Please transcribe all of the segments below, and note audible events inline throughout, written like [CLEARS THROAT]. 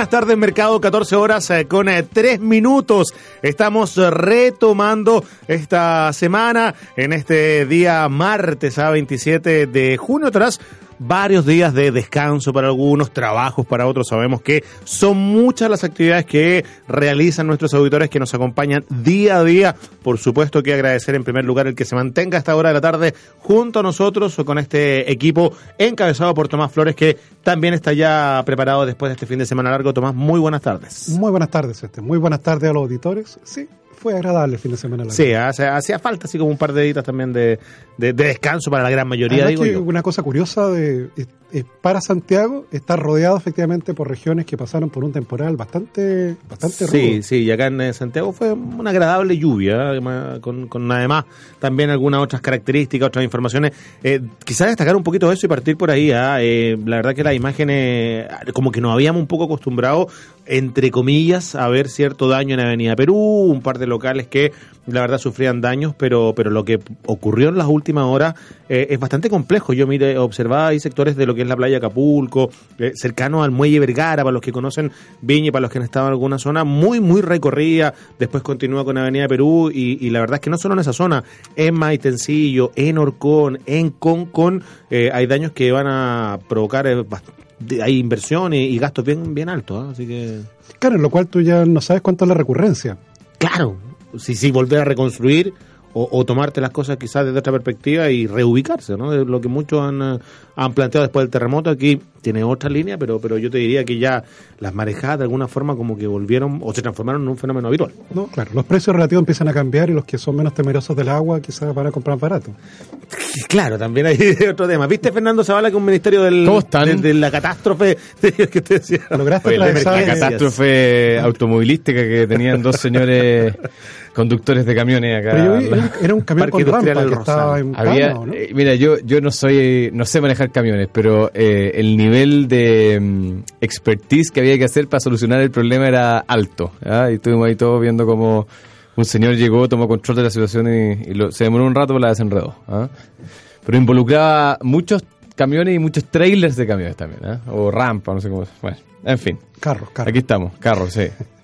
buenas tardes, mercado, 14 horas eh, con 3 eh, minutos. Estamos retomando esta semana en este día martes a 27 de junio tras varios días de descanso para algunos, trabajos para otros. Sabemos que son muchas las actividades que realizan nuestros auditores que nos acompañan día a día. Por supuesto que agradecer en primer lugar el que se mantenga a esta hora de la tarde junto a nosotros o con este equipo encabezado por Tomás Flores que también está ya preparado después de este fin de semana largo. Tomás, muy buenas tardes. Muy buenas tardes, este. Muy buenas tardes a los auditores. Sí, fue agradable el fin de semana. Largo. Sí, hacía, falta así como un par de días también de, descanso para la gran mayoría. digo Una cosa curiosa de para Santiago está rodeado efectivamente por regiones que pasaron por un temporal bastante, bastante Sí, sí, y acá en eh, Santiago fue una agradable lluvia, con, con además también algunas otras características, otras informaciones. Eh, quizás destacar un poquito eso y partir por ahí. ¿ah? Eh, la verdad que las imágenes, como que nos habíamos un poco acostumbrado, entre comillas, a ver cierto daño en Avenida Perú, un par de locales que la verdad sufrían daños, pero, pero lo que ocurrió en las últimas horas eh, es bastante complejo. Yo mire, observaba ahí sectores de lo que es la playa Acapulco, eh, cercano al muelle Vergara, para los que conocen Viña, para los que han estado en alguna zona, muy, muy recorrida. Después continúa con Avenida Perú y, la verdad es que no solo en esa zona, en Maitencillo, en Orcón, en Concon, eh, hay daños que van a provocar hay inversión y, gastos bien, bien altos. Así que... Claro, en lo cual tú ya no sabes cuánto es la recurrencia. Claro, si, si volver a reconstruir o, tomarte las cosas quizás desde otra perspectiva y reubicarse, ¿no? De lo que muchos han, eh, han planteado después del terremoto. Aquí tiene otra línea, pero, pero yo te diría que ya las marejadas de alguna forma como que volvieron o se transformaron en un fenómeno habitual. No, claro, los precios relativos empiezan a cambiar y los que son menos temerosos del agua quizás van a comprar barato. Claro, también hay [LAUGHS] otro tema. ¿Viste, Fernando Zavala, que un ministerio del, de, la catástrofe [LAUGHS] que te decía? ¿Lograste la catástrofe automovilística que tenían dos señores conductores de camiones acá. era un camión con rampa que estaba en eh, Mira, yo, yo no soy, no sé manejar camiones, pero eh, el nivel de mm, expertise que había que hacer para solucionar el problema era alto. Y estuvimos ahí todos viendo como un señor llegó, tomó control de la situación y, se demoró un rato, pero la desenredó. Pero involucraba muchos camiones y muchos trailers de camiones también, o rampa, no sé cómo. Bueno, en fin. Carros, carros. Aquí estamos, carros, sí. [LAUGHS]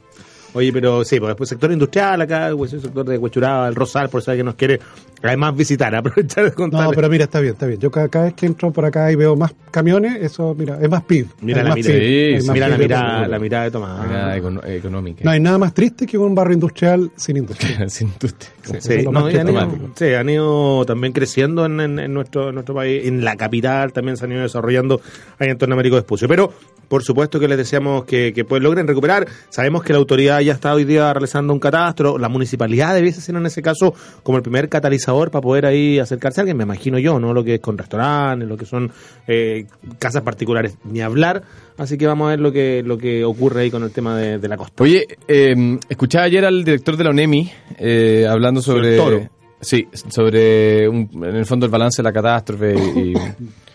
Oye, pero sí, pues después sector industrial acá, el sector de Huechuraba, el Rosal, por saber que nos quiere además visitar, [LAUGHS] aprovechar de contar. No, pero mira, está bien, está bien. Yo cada, vez que entro por acá y veo más camiones, eso, mira, es más PIB. Mira, la, mira, mira la, mirada, la mirada de Tomás. Mirada económica. No hay nada más triste que un barrio industrial sin industria. [LAUGHS] sin industria. Sí, no, han ido, sí, han ido también creciendo en, en, nuestro, nuestro país, en la capital también se han ido desarrollando ahí en torno Américo de Espucio. Pero por supuesto que les deseamos que, que pues logren recuperar. Sabemos que la autoridad ya está hoy día realizando un catastro. La municipalidad debiese ser en ese caso como el primer catalizador para poder ahí acercarse a alguien, me imagino yo, ¿no? Lo que es con restaurantes, lo que son eh, casas particulares, ni hablar. Así que vamos a ver lo que, lo que ocurre ahí con el tema de, la costa. Oye, eh, escuchaba ayer al director de la UNEMI eh, hablando sobre... toro. Sí, sobre en el fondo el balance de la catástrofe y, [LAUGHS]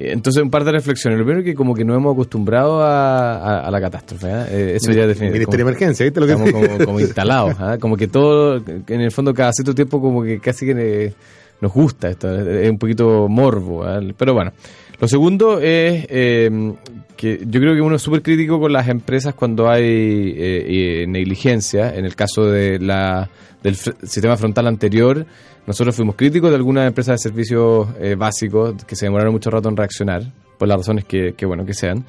entonces, un par de reflexiones. Lo primero es que como que no hemos acostumbrado a, la catástrofe. ¿eh? Eh, eso ya definitivamente. Ministerio de Emergencia, ¿viste lo que Estamos como, como instalados. ¿eh? Como que todo, en el fondo, cada cierto tiempo como que casi que nos gusta esto. Es un poquito morbo. Pero bueno. Lo segundo es que yo creo que uno es súper crítico con las empresas cuando hay negligencia. En el caso de la, del sistema frontal anterior nosotros fuimos críticos de algunas empresas de servicios eh, básicos que se demoraron mucho rato en reaccionar, por las razones que, bueno que sean.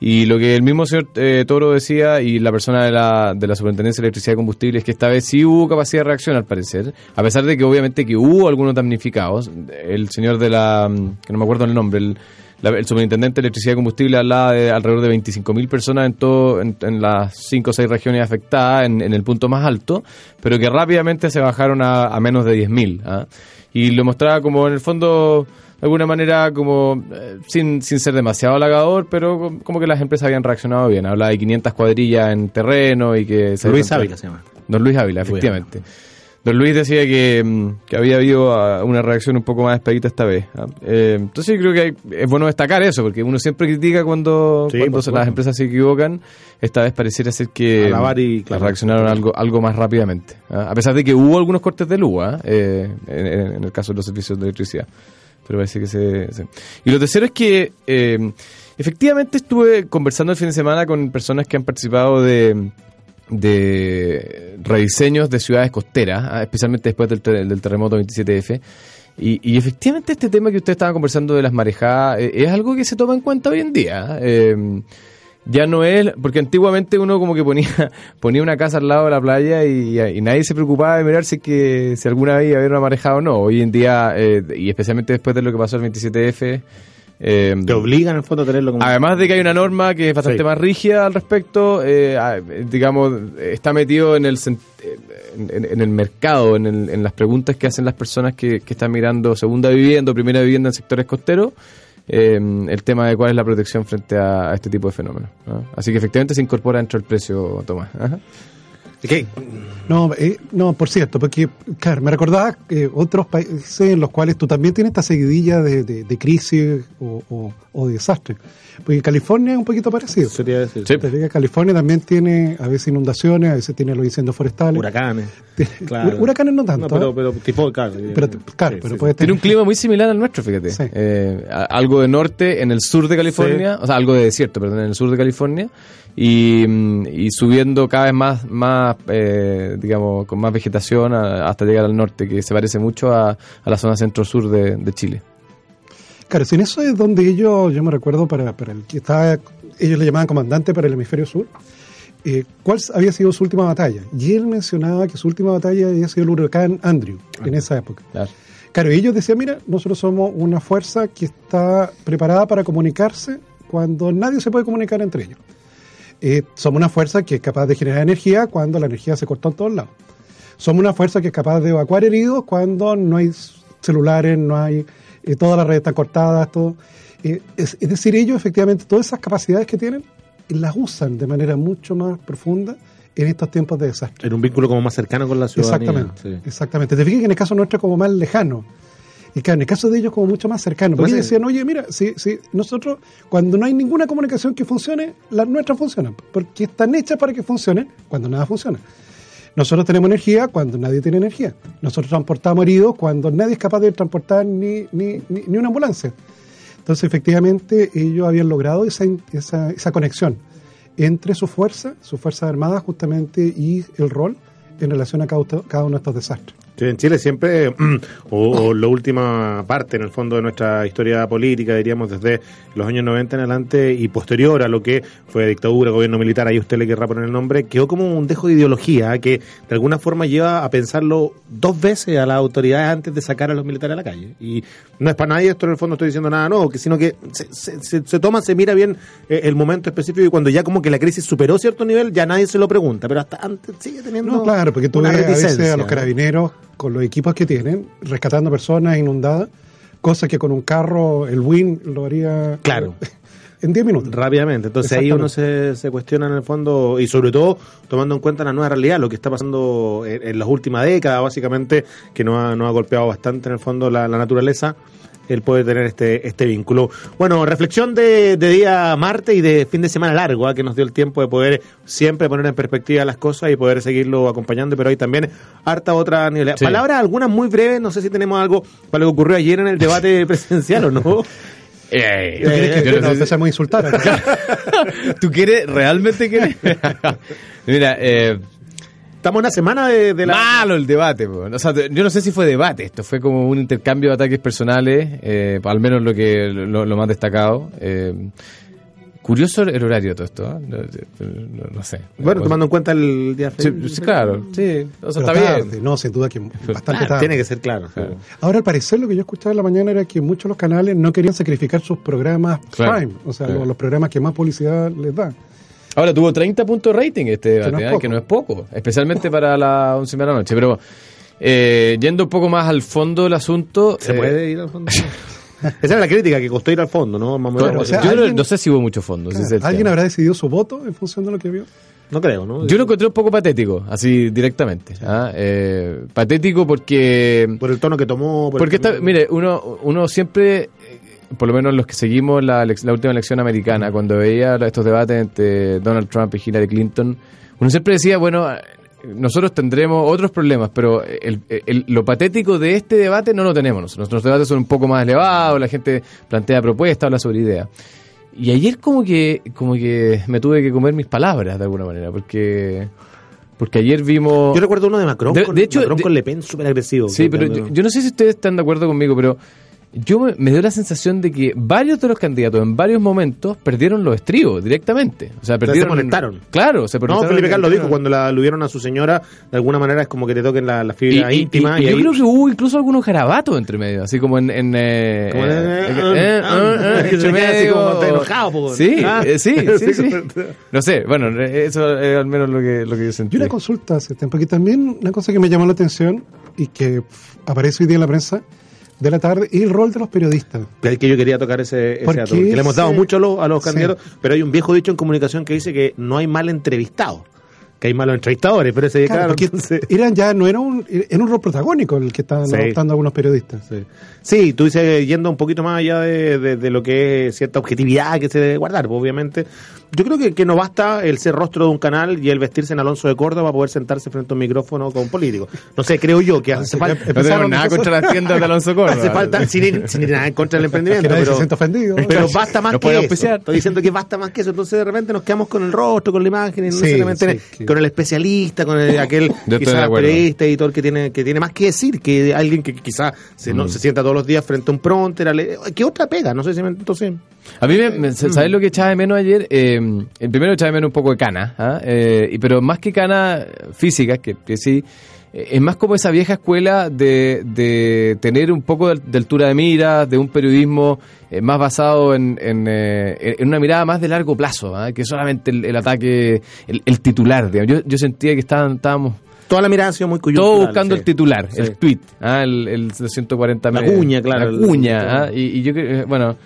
Y lo que el mismo señor eh, Toro decía y la persona de la, de la Superintendencia de Electricidad y Combustible es que esta vez sí hubo capacidad de reacción al parecer, a pesar de que obviamente que hubo algunos damnificados. El señor de la, que no me acuerdo el nombre, el, el superintendente de electricidad y combustible hablaba de alrededor de 25.000 personas en, todo, en, las 5 o 6 regiones afectadas, en, el punto más alto, pero que rápidamente se bajaron a, menos de 10.000. ¿ah? Y lo mostraba como en el fondo de alguna manera como eh, sin, sin ser demasiado halagador, pero como que las empresas habían reaccionado bien. Hablaba de 500 cuadrillas en terreno y que... Luis Ávila se llama. Don Luis Ávila, efectivamente. Don Luis decía que, mm, que, había habido ah, una reacción un poco más expedita esta vez. ¿ah? Eh, entonces yo creo que es bueno destacar eso, porque uno siempre critica cuando, las empresas se equivocan. Esta vez pareciera ser que reaccionaron algo, algo más rápidamente. ¿ah? A pesar de que hubo algunos cortes de luz eh, en, el caso de los servicios de electricidad. Pero parece que se... Y lo tercero es que... Eh, efectivamente estuve conversando el fin de semana con personas que han participado de, de rediseños de ciudades costeras, ah, especialmente después del, del terremoto 27F. Y, y efectivamente este tema que usted estaba conversando de las marejadas eh, es algo que se toma en cuenta hoy en día. eh, ya no es, porque antiguamente uno como que ponía, [LAUGHS] ponía una casa al lado de la playa y, nadie se preocupaba de mirar si, que, si alguna vez iba a haber una marejada o no. Hoy en día, eh, y especialmente después de lo que pasó el 27F, eh, Te obligan en el fondo a tenerlo como... Además de que hay una norma que es bastante Sí. más rígida al respecto, eh, digamos, está metido en el en, en- en el mercado, en, el- en las preguntas que hacen las personas que, que están mirando segunda vivienda o primera vivienda en sectores costeros, eh, el tema de cuál es la protección frente a, a este tipo de fenómenos. ¿no? Así que efectivamente se incorpora dentro del precio, Tomás. Ajá. ¿Qué? No, eh, no, por cierto, porque, claro, me recordaba que otros países en los cuales tú también tienes esta seguidilla de, de- de crisis o, o- o de desastre. Porque California es un poquito parecido. Sería decir. Sí. California también tiene a veces inundaciones, a veces tiene los incendios forestales. Huracanes. [LAUGHS] Tiene- Claro. Huracanes no tanto. pero, ¿eh? pero tipo, claro. Pero, claro, Sí, pero sí, puede Tiene tener un clima muy similar al nuestro, fíjate. Eh, algo de norte en el sur de California, o sea, algo de desierto, perdón, en el sur de California, y, mm, y subiendo cada vez más, más eh, digamos, con más vegetación a- hasta llegar al norte, que se parece mucho a, a la zona centro-sur de, de Chile. Claro, si en eso es donde ellos, yo me recuerdo para, para el que estaba, ellos le llamaban comandante para el hemisferio sur, eh, cuál había sido su última batalla. Y él mencionaba que su última batalla había sido el huracán Andrew en esa época. Claro. Claro, ellos decían, mira, nosotros somos una fuerza que está preparada para comunicarse cuando nadie se puede comunicar entre ellos. Eh, somos una fuerza que es capaz de generar energía cuando la energía se cortó en todos lados. Somos una fuerza que es capaz de evacuar heridos cuando no hay celulares, no hay, eh, todas las redes están cortadas, todo. Eh, es, es decir, ellos efectivamente todas esas capacidades que tienen las usan de manera mucho más profunda en estos tiempos de desastre. En un vínculo como más cercano con la ciudadanía. Exactamente, sí. exactamente. Te fijas que en el caso nuestro es como más lejano. Y claro, en el caso de ellos como mucho más cercano. Porque decían, oye, mira, si, si nosotros, cuando no hay ninguna comunicación que funcione, las nuestras funcionan. Porque están hechas para que funcionen cuando nada funciona. Nosotros tenemos energía cuando nadie tiene energía. Nosotros transportamos heridos cuando nadie es capaz de transportar ni, ni, ni, ni una ambulancia. Entonces, efectivamente, ellos habían logrado esa, esa, esa conexión entre su fuerza, su fuerza armada justamente, y el rol en relación a cada, cada uno de estos desastres. Sí, en Chile siempre, [CLEARS THROAT] o, o la última parte en el fondo de nuestra historia política, diríamos desde los años 90 en adelante y posterior a lo que fue dictadura, gobierno militar, ahí usted le querrá poner el nombre, quedó como un dejo de ideología que de alguna forma lleva a pensarlo dos veces a las autoridades antes de sacar a los militares a la calle. Y no es para nadie, esto en el fondo estoy diciendo nada nuevo, que sino que se, se- se- se toma, se mira bien eh, el momento específico y cuando ya como que la crisis superó cierto nivel, ya nadie se lo pregunta, pero hasta antes sigue teniendo No, claro, porque tú una ves a veces reticencia, a los carabineros con los equipos que tienen, rescatando personas inundadas, cosa que con un carro, el WIN lo haría Claro. [LAUGHS] en 10 minutos. Rápidamente. Entonces ahí uno se, se cuestiona en el fondo, y sobre todo tomando en cuenta la nueva realidad, lo que está pasando en, en las últimas décadas, básicamente, que nos ha, nos ha golpeado bastante en el fondo la, la naturaleza, el poder tener este, este vínculo. Bueno, reflexión de, de día martes y de fin de semana largo, ¿ah? que nos dio el tiempo de poder siempre poner en perspectiva las cosas y poder seguirlo acompañando, pero hay también harta otra nivel. Sí. Palabras algunas muy breves, no sé si tenemos algo para lo que ocurrió ayer en el debate [LAUGHS] presidencial o no. Eh, ¿Tú quieres que yo no nos sé si- empecemos a insultar? [LAUGHS] ¿Tú quieres, realmente quieres? [LAUGHS] Mira, eh, Estamos en una semana de, de la... malo el debate. po. O sea, yo no sé si fue debate, esto fue como un intercambio de ataques personales, eh, al menos lo que lo, lo más destacado. Eh, curioso el horario de todo esto, ¿eh? no, no- no sé. Bueno, tomando en cuenta el día Sí, sí, claro, sí, o sea, Pero está tarde, bien. No, sin duda que bastante Claro, tarde. tiene que ser claro. Claro. Ahora, al parecer, lo que yo escuchaba en la mañana era que muchos de los canales no querían sacrificar sus programas Claro, prime, o sea, claro. los, los programas que más publicidad les dan. Ahora tuvo 30 puntos de rating este debate, no es ¿eh? poco. que no es poco, especialmente para las 11 de la noche. Pero eh, yendo un poco más al fondo del asunto. ¿Se eh, puede ir al fondo? [LAUGHS] Esa era la crítica, que costó ir al fondo, ¿no? Más o menos. Claro, o sea, yo no- alguien- no sé si hubo mucho fondo. ¿Alguien tema. habrá decidido su voto en función de lo que vio? no creo, ¿no? Yo lo encontré un poco patético, así directamente. ¿ah? Eh, patético porque. Por el tono que tomó. por el Porque, está, mire, uno, uno siempre, eh, por lo menos los que seguimos la, última elección americana, cuando veía estos debates entre Donald Trump y Hillary Clinton, uno siempre decía, bueno, nosotros tendremos otros problemas, pero el- el- lo patético de este debate no lo tenemos. nosotros. Nuestros debates son un poco más elevados, la gente plantea propuestas, habla sobre ideas. y ayer como que, como que me tuve que comer mis palabras de alguna manera, porque, porque ayer vimos... Yo recuerdo uno de Macron, De- con, de hecho, Macron de- con Le Pen súper agresivo. Sí, pero yo, yo no sé si ustedes están de acuerdo conmigo, pero yo me, me dio la sensación de que varios de los candidatos en varios momentos perdieron los estribos directamente. O sea, perdieron. molestaron. Claro, se No. Felipe Carlos dijo, cuando la aludieron a su señora, de alguna manera es como que te toquen la, la fibra y- íntima. y- Y, y yo ahí- creo que hubo incluso algunos garabatos entre medio, así como en. en, Como en- que se entre queda así como enojado. Sí, Ah. eh, sí, sí, [LAUGHS] sí. Sí. No sé, bueno, eso es al menos lo que, lo que yo sentí. Y una consulta hace tiempo, que también una cosa que me llamó la atención y que aparece hoy día en la prensa de la tarde, y el rol de los periodistas. Es que yo quería tocar ese, ese ¿Por dato, porque le hemos dado se- mucho a los, a los Sí. candidatos, pero hay un viejo dicho en comunicación que dice que no hay mal entrevistado, que hay malos entrevistadores, pero ese Claro, eran ya, no era un, era un rol protagónico el que estaban Sí. adoptando algunos periodistas. Sí. Sí, tú dices, yendo un poquito más allá de, de- de lo que es cierta objetividad que se debe guardar, pues, obviamente. Yo creo que, que no basta el ser rostro de un canal y el vestirse en Alonso de Córdoba para poder sentarse frente a un micrófono con un político. No sé, creo yo que hace falta... No tenemos nada contra las tiendas de Alonso [LAUGHS] Córdoba. Hace falta, sin ir, sin ir nada en contra del [LAUGHS] emprendimiento, se pero, sienta ofendido. pero basta más que eso. Estoy diciendo que basta más que eso. Entonces de repente nos quedamos con el rostro, con la imagen, y no Sí, necesariamente sí, que- con el especialista, con el, aquel quizás periodista, editor que tiene, que tiene más que decir, que alguien que quizás se, Mm. no, se sienta todos los días frente a un pronter. ¿Qué otra pega? No sé si me entonces. A mí, me, me- ¿sabes lo que echaba de menos ayer? Eh, el primero echaba de menos un poco de cana, ¿ah? Eh, y- pero más que cana física, que, que sí, eh, es más como esa vieja escuela de, de tener un poco de, de altura de miras, de un periodismo eh, más basado en, en, eh, en una mirada más de largo plazo, ¿ah? que solamente el, el ataque, el, el titular. digamos. Yo, yo sentía que estaban, estábamos Toda la mirada ha sido muy coyuntural. todos buscando sí. el titular, Sí. el tweet, ¿ah? el, el 140 La cuña, claro, La cuña, ¿ah? y, y yo creo, bueno,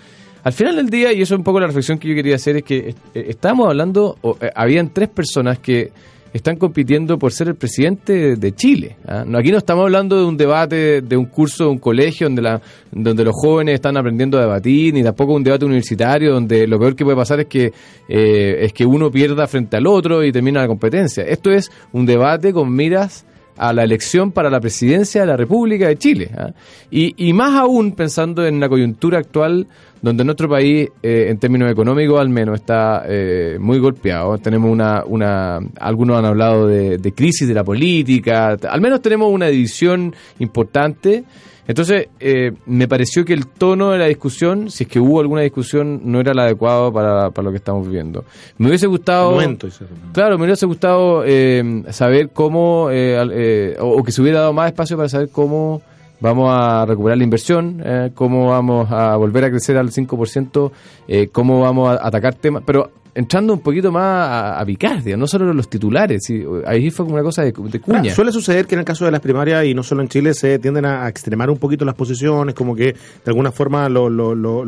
al final del día, y eso es un poco la reflexión que yo quería hacer, es que eh, estábamos hablando, o, eh, habían tres personas que están compitiendo por ser el presidente de Chile. ¿ah? No, aquí no estamos hablando de un debate, de un curso de un colegio donde, la, donde los jóvenes están aprendiendo a debatir, ni tampoco un debate universitario donde lo peor que puede pasar es que, eh, es que uno pierda frente al otro y termina la competencia. Esto es un debate con miras a la elección para la presidencia de la República de Chile. ¿ah? Y, y más aún pensando en la coyuntura actual, donde nuestro país, eh, en términos económicos al menos, está eh, muy golpeado. Tenemos una, una, algunos han hablado de, de crisis de la política, al menos tenemos una división importante. Entonces, eh, me pareció que el tono de la discusión, si es que hubo alguna discusión, no era el adecuado para, para lo que estamos viviendo. Me hubiese gustado... Momento. Claro, me hubiese gustado eh, saber cómo, eh, eh, o, o que se hubiera dado más espacio para saber cómo vamos a recuperar la inversión, eh, cómo vamos a volver a crecer al 5%, eh, cómo vamos a atacar temas, pero entrando un poquito más a, a picar, digamos, no solo los titulares, sí, ahí fue como una cosa de, cuña. Suele suceder que en el caso de las primarias, y no solo en Chile, se tienden a, extremar un poquito las posiciones, como que de alguna forma lo- lo- lo-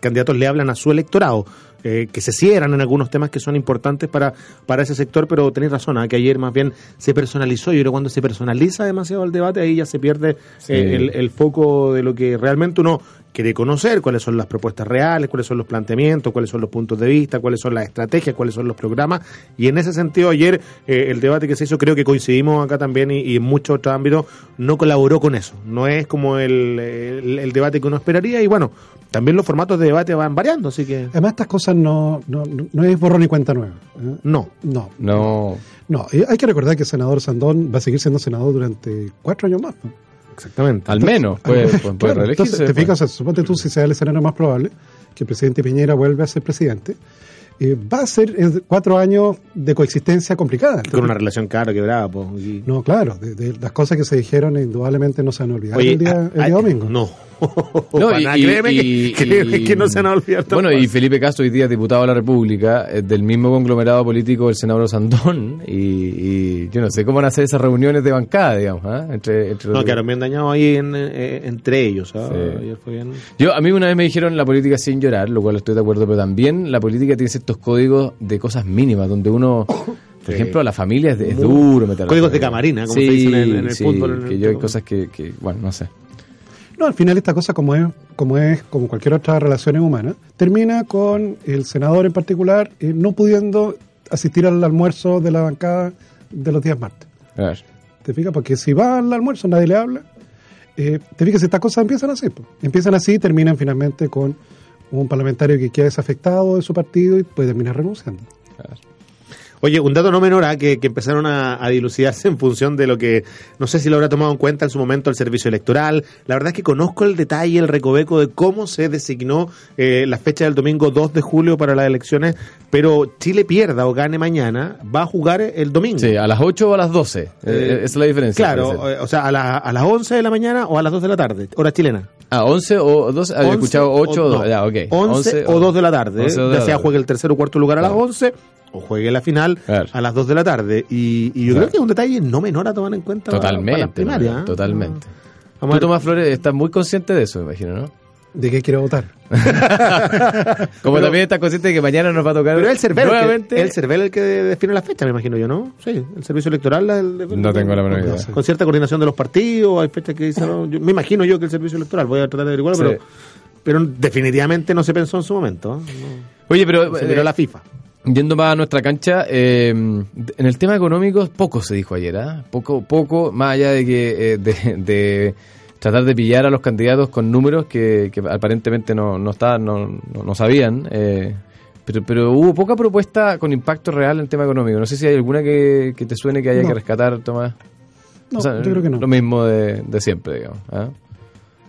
candidatos le hablan a su electorado, eh, que se cierran en algunos temas que son importantes para, para ese sector, pero tenéis razón, ¿ah? que ayer más bien se personalizó, yo creo que cuando se personaliza demasiado el debate, ahí ya se pierde Sí. eh, el, el foco de lo que realmente uno quiere conocer, cuáles son las propuestas reales, cuáles son los planteamientos, cuáles son los puntos de vista, cuáles son las estrategias, cuáles son los programas. Y en ese sentido, ayer eh, el debate que se hizo, creo que coincidimos acá también y, y en muchos otros ámbitos, no colaboró con eso. No es como el, el- el debate que uno esperaría. Y bueno, también los formatos de debate van variando, así que Además, estas cosas no, no, no es borrón y cuenta nueva. ¿eh? no. No, No, no. Y hay que recordar que el senador Sandón va a seguir siendo senador durante cuatro años más. ¿no? Exactamente. al menos puede, puede- puede Claro, reelegirse. entonces, te pues. fijas, o sea, suponte tú, si sea el escenario más probable, que el presidente Piñera vuelva a ser presidente, eh, va a ser eh, cuatro años de coexistencia complicada. Con una relación cara quebrada. Pues, y- No, claro, de, de las cosas que se dijeron indudablemente no se van a olvidar Oye, el día, el día domingo. No. [LAUGHS] No, Para y- nada, y- créeme que- y- créeme y- que no se van a olvidar Bueno, y. Felipe Castro hoy día es diputado de la República, eh, del mismo conglomerado político del senador Sandón, y, y yo no sé cómo van a hacer esas reuniones de bancada, digamos, ¿ah? entre, entre los No, quedaron bien dañados ahí en, eh, entre ellos. ¿ah? Sí. Ayer fue bien. Yo, a mí una vez me dijeron la política sin llorar, lo cual estoy de acuerdo, pero también la política tiene ciertos códigos de cosas mínimas, donde uno, [COUGHS] por ejemplo, a la familia es, duro meter códigos de camarina, como Sí, se dice en el- en el sí, fútbol, en el que yo hay cosas que, que, bueno, no sé. No, al final esta cosa, como es, como es, como cualquier otra relación humana, termina con el senador en particular eh, no pudiendo asistir al almuerzo de la bancada de los días martes. ¿Te fijas? Porque si va al almuerzo nadie le habla. Eh, te fijas, estas cosas empiezan así. pues. Empiezan así y terminan finalmente con un parlamentario que queda desafectado de su partido y puede terminar renunciando. Oye, un dato no menor ¿ah? que, que empezaron a, a dilucidarse en función de lo que, no sé si lo habrá tomado en cuenta en su momento el servicio electoral. La verdad es que conozco el detalle, el recoveco de cómo se designó eh, la fecha del domingo 2 de julio para las elecciones, pero Chile pierda o gane mañana, va a jugar el domingo. Sí, a las 8 o a las 12. Eh, Eh, esa es la diferencia. Claro, eh, o sea, a, la- a las 11 de la mañana o a las 2 de la tarde, hora chilena. Ah, 11 o 12. Había 11 escuchado 8 o no, 2. Ya, ok. 11, o 2 de la tarde. 11 o ¿eh? 2 de Ya la sea tarde. juegue el tercer o cuarto lugar a las Claro. 11 o juegue la final Claro. a las 2 de la tarde. Y, y yo Claro. creo que es un detalle no menor a tomar en cuenta Totalmente. ¿eh? Totalmente. Vamos Tú. Tomás Flores, estás muy consciente de eso, me imagino, ¿no? ¿De qué quiere votar? [LAUGHS] Como Pero- también estás consciente de que mañana nos va a tocar Pero el CERVEL, nuevamente. el CERVEL el que define la fecha, me imagino yo, ¿no? Sí, el servicio electoral. la- el- No tengo la menor idea. Con cierta coordinación de los partidos, hay fechas que dicen, no, yo- me imagino yo que el servicio electoral, voy a tratar de averiguarlo, Sí. pero, pero definitivamente no se pensó en su momento. ¿eh? Oye, pero se miró eh, la FIFA. Yendo más a nuestra cancha, eh, en el tema económico poco se dijo ayer, ¿ah? Poco, poco, más allá de que eh, de, de tratar de pillar a los candidatos con números que, que aparentemente no, no estaban, no, no, no sabían. eh, pero, pero hubo poca propuesta con impacto real en el tema económico. No sé si hay alguna que, que te suene que haya No. que rescatar, Tomás. No, O sea, yo creo que no. Lo mismo de, de siempre, digamos.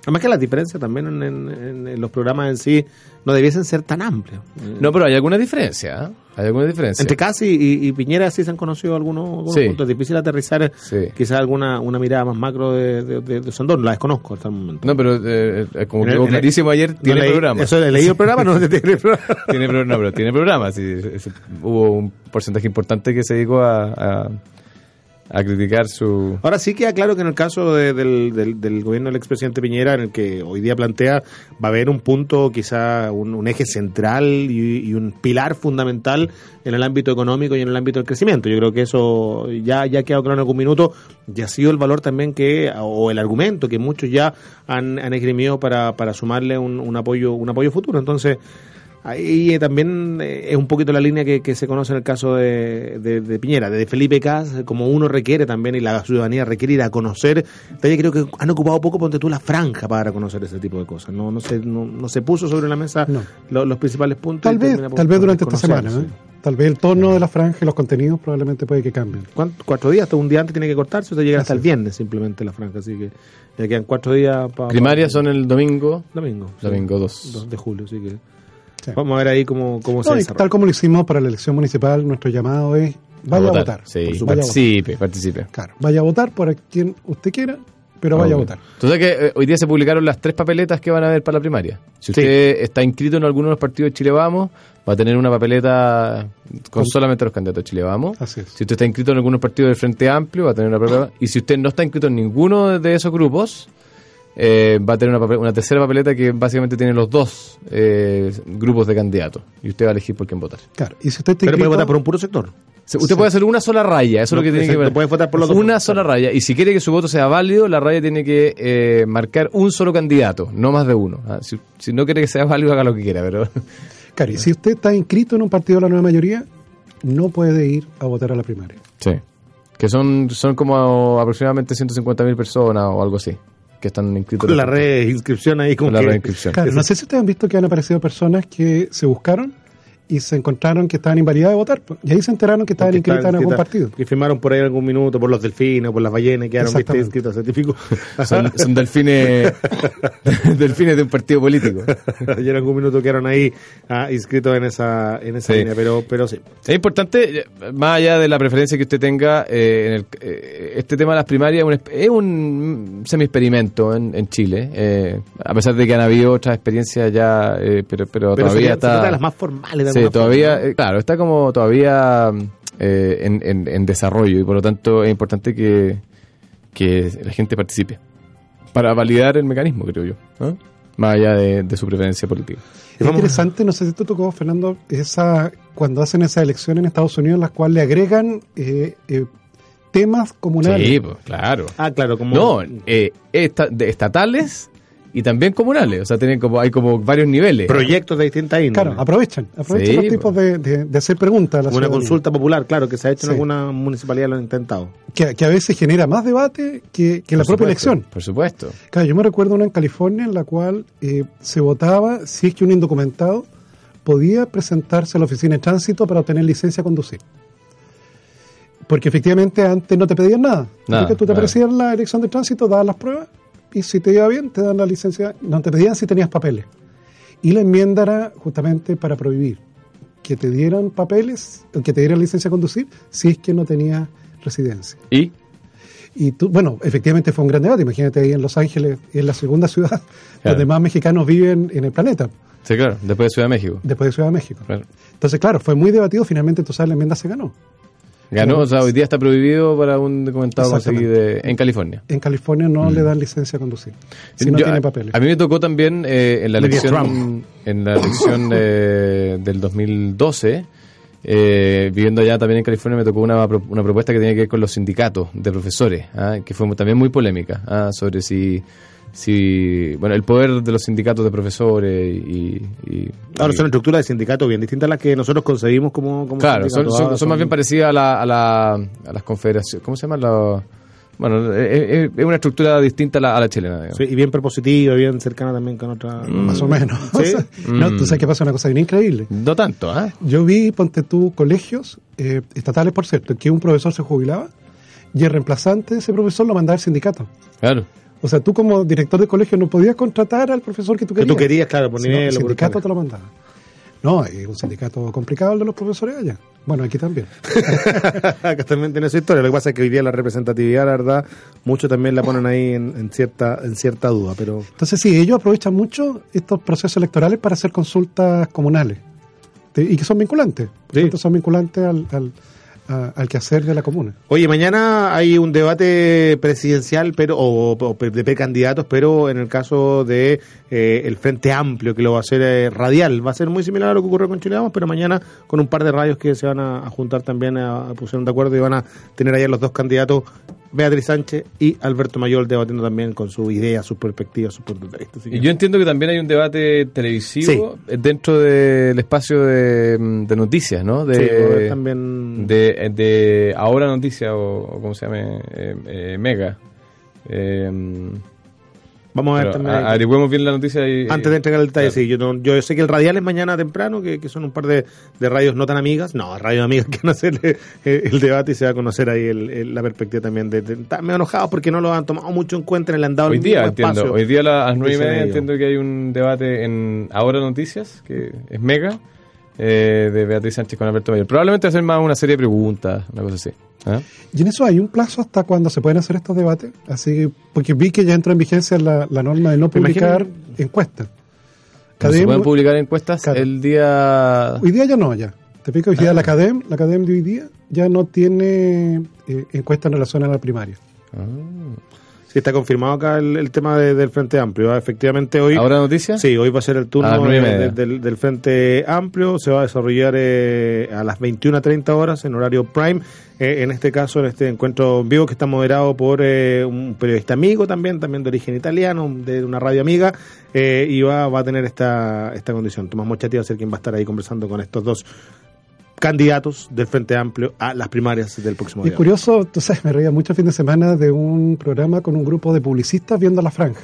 Además que las diferencias también en, en- en- en los programas en sí no debiesen ser tan amplias. Eh, No, pero hay alguna diferencia. ¿ah? Hay alguna diferencia. Entre Casi y, y Piñera sí se han conocido algunos, algunos Sí. puntos. Es difícil aterrizar Sí. quizás alguna una mirada más macro de, de, de. La desconozco hasta el momento. No, pero eh, eh, como quedó clarísimo ayer, No tiene leí- programa. Eso, ¿he leído el programa? No, tiene programa. [LAUGHS] tiene no, pero tiene programa. sí, hubo un porcentaje importante que se dedicó a, a, a criticar su... Ahora sí queda claro que en el caso de- del, del, del gobierno del expresidente Piñera, en el que hoy día plantea, va a haber un punto, quizá un, eje central y, un pilar fundamental en el ámbito económico y en el ámbito del crecimiento. Yo creo que eso ya, ha quedado claro en algún minuto y ha sido el valor también que, o el argumento que muchos ya han, han esgrimido para, para sumarle un apoyo, un apoyo futuro. Entonces, Ahí también eh, es un poquito la línea que, que se conoce en el caso de, de- de Piñera, de Felipe Cas, como uno requiere también y la ciudadanía requiere ir a conocer. También creo que han ocupado poco, ponte tú, la franja para conocer ese tipo de cosas. No, no, se, no, no se puso sobre la mesa No. lo- los principales puntos. Tal vez, por- tal vez durante esta semana. ¿eh? Tal vez el tono de la franja y los contenidos probablemente puede que cambien. Cuatro días, hasta un día antes tiene que cortarse, o sea, llega hasta el viernes simplemente la franja, así que ya quedan cuatro días para... Primarias son el domingo, Domingo. sí. domingo 2. 2 de julio, así que... Sí. Vamos a ver ahí cómo, cómo se No, desarrolla. tal como lo hicimos para la elección municipal, nuestro llamado es vaya a votar. Sí, Vaya a votar. participe, participe. Claro, vaya a votar por quien usted quiera, pero vaya a votar. Sabes que eh, hoy día se publicaron las tres papeletas que van a haber para la primaria. Si Sí. usted está inscrito en alguno de los partidos de Chile Vamos, va a tener una papeleta con solamente los candidatos de Chile Vamos. Así es. Si usted está inscrito en algunos partidos del Frente Amplio, va a tener una papeleta. Y si usted no está inscrito en ninguno de esos grupos, eh, va a tener una, papel- una tercera papeleta que básicamente tiene los dos eh, grupos de candidatos. Y usted va a elegir por quién votar. Claro, y si usted está Pero puede inscrito- votar por un puro sector. Se- Usted puede hacer una sola raya, eso No, es lo que tiene que puede votar por los dos. Una sola raya. Y si quiere que su voto sea válido, la raya tiene que eh, marcar un solo candidato, no más de uno. Ah, Si, si no quiere que sea válido, haga lo que quiera, pero... [LAUGHS] Claro, y si usted está inscrito en un partido de la nueva mayoría, no puede ir a votar a la primaria. Sí. Que son, son como aproximadamente 150.000 personas o algo así, que están inscritos. Con la reinscripción ahí como con la que- reinscripción. Claro, no sé si ustedes han visto que han aparecido personas que se buscaron y se encontraron que estaban invalidadas de votar. pues, Y ahí se enteraron que estaban que inscritas en algún partido. Que firmaron por ahí algún minuto por los delfines, por las ballenas, quedaron viste, inscritos certificó. Son, son delfines, [LAUGHS] delfines de un partido político. [LAUGHS] y en algún minuto quedaron ahí ah, inscritos en esa, en esa Sí. línea, pero, pero sí. Es importante, eh, más allá de la preferencia que usted tenga, eh, en el- eh, este tema de las primarias es un, esp- es un semi-experimento en, en Chile, eh, a pesar de que han habido otras experiencias ya, eh, pero, pero, Pero se, todavía se está... trata de las más formales. Sí, todavía, eh, claro, está como todavía eh, en, en- en desarrollo y por lo tanto es importante que, que la gente participe para validar el mecanismo, creo yo, ¿no? más allá de, de su preferencia política. Es interesante, no sé si te tocó, Fernando, esa cuando hacen esa elección en Estados Unidos, en las cuales le agregan eh, eh, temas comunales. Sí, pues, claro. Ah, claro, como... No, eh, esta- de estatales y también comunales. O sea, tienen como, hay como varios niveles. Proyectos de distintas índoles. Claro, aprovechan, aprovechan Sí, los tipos de, de- de hacer preguntas a la Una ciudadanía. consulta popular, claro, que se ha hecho en alguna municipalidad, lo han intentado. Que, que a veces genera más debate que, que la propia elección. Por supuesto. Claro, yo me recuerdo una en California en la cual eh, se votaba si es que un indocumentado podía presentarse a la oficina de tránsito para obtener licencia a conducir. Porque efectivamente antes no te pedían nada. Nada, tú te aparecías en la dirección de tránsito, dabas las pruebas y si te iba bien te dan la licencia. No te pedían si tenías papeles. Y la enmienda era justamente para prohibir que te dieran papeles, que te dieran licencia a conducir si es que no tenías residencia. Y Y tú, bueno, efectivamente fue un gran debate. Imagínate ahí en Los Ángeles, es la segunda ciudad Claro. donde más mexicanos viven en el planeta, Sí, claro, después de Ciudad de México. después de Ciudad de México. Claro. Entonces, claro, fue muy debatido. Finalmente, tú sabes, la enmienda se ganó. Ganó, o sea, hoy día está prohibido para un documentado conseguir de- en California. En California no le dan licencia a conducir si no Mm. Yo- tiene papeles. A mí me tocó también eh, en la elección en la elección de- del 2012 eh, viviendo allá también en California me tocó una, pro- una propuesta que tenía que ver con los sindicatos de profesores ah, que fue también muy polémica ah, sobre si si bueno el poder de los sindicatos de profesores y, y- Ahora y- son estructuras de sindicato bien distintas a las que nosotros concebimos como, como Claro, son, son, son más bien parecidas a, la, a, la, a las confederaciones. ¿Cómo se llama? La, bueno, es, es- una estructura distinta a la, a la chilena. digamos. Sí, y bien propositiva, bien cercana también con otra... Más o menos. [LAUGHS] ¿Sí? O [LAUGHS] sea, no, Mm. tú sabes que pasa una cosa bien increíble. No tanto, ¿ah? Yo vi, ponte tú, colegios eh, estatales, por cierto, que un profesor se jubilaba y el reemplazante de ese profesor lo mandaba al sindicato. Claro. O sea, tú como director de colegio no podías contratar al profesor que tú Que querías. tú querías, claro, por nivel. el sindicato te lo mandaba. No, es un sindicato complicado el de los profesores allá. Bueno, aquí también. [LAUGHS] Acá también tiene su historia. Lo que pasa es que hoy día la representatividad, la verdad, muchos también la ponen ahí en, en cierta en cierta duda. Pero Entonces, sí, ellos aprovechan mucho estos procesos electorales para hacer consultas comunales y que son vinculantes. Por Sí. tanto, son vinculantes al, al, a- al quehacer de la comuna. Oye, mañana hay un debate presidencial, pero o, o de precandidatos, pero en el caso de eh, el Frente Amplio, que lo va a hacer eh, radial, va a ser muy similar a lo que ocurrió con Chile Vamos, pero mañana con un par de radios que se van a, juntar también, a, pusieron de acuerdo y van a tener allá los dos candidatos, Beatriz Sánchez y Alberto Mayor, debatiendo también con sus ideas, sus perspectivas, sus puntos de vista. Y yo entiendo que también hay un debate televisivo dentro del espacio de, mm, de noticias, ¿no? Sí, va a haber De, también... de, de Ahora Noticias o, o ¿cómo se llama? Eh, eh, Mega. Eh, Vamos a ver también... averigüemos bien la noticia y... Antes de entregar el detalle, claro. sí, yo, no- yo sé que el radial es mañana temprano, que, que son un par de, de radios no tan amigas, no, radios amigas que van a hacer el debate y se va a conocer ahí el- el- la perspectiva también de, de están medio enojados porque no lo han tomado mucho en cuenta, en el andado Hoy día entiendo, espacio. hoy día a las nueve y media entiendo que hay un debate en Ahora Noticias, que es mega, eh, de Beatriz Sánchez con Alberto Mayor. Probablemente hacer más una serie de preguntas, una cosa así. ¿ah? Y en eso hay un plazo hasta cuando se pueden hacer estos debates. Así que, porque vi que ya entra en vigencia la, la norma de no publicar encuestas. No se Cadem- pueden publicar encuestas el día... Hoy día ya no, ya. Te pico, hoy día Ah. la CADEM, la CADEM de hoy día ya no tiene eh, encuestas en relación a la primaria. Ah. Sí, está confirmado acá el, el tema de- del Frente Amplio. ¿ah? Efectivamente, hoy... ¿Ahora Noticias? Sí, hoy va a ser el turno de- del, del Frente Amplio. Se va a desarrollar eh, a las 21.30 horas en horario prime. Eh, en este caso, en este encuentro en vivo que está moderado por eh, un periodista amigo también, también de origen italiano, de una radio amiga. eh, y va, va a tener esta, esta condición. Tomás Mochati va a ser quien va a estar ahí conversando con estos dos candidatos del Frente Amplio a las primarias del próximo Y es día. curioso, tú sabes, me reía mucho el fin de semana de un programa con un grupo de publicistas viendo la franja.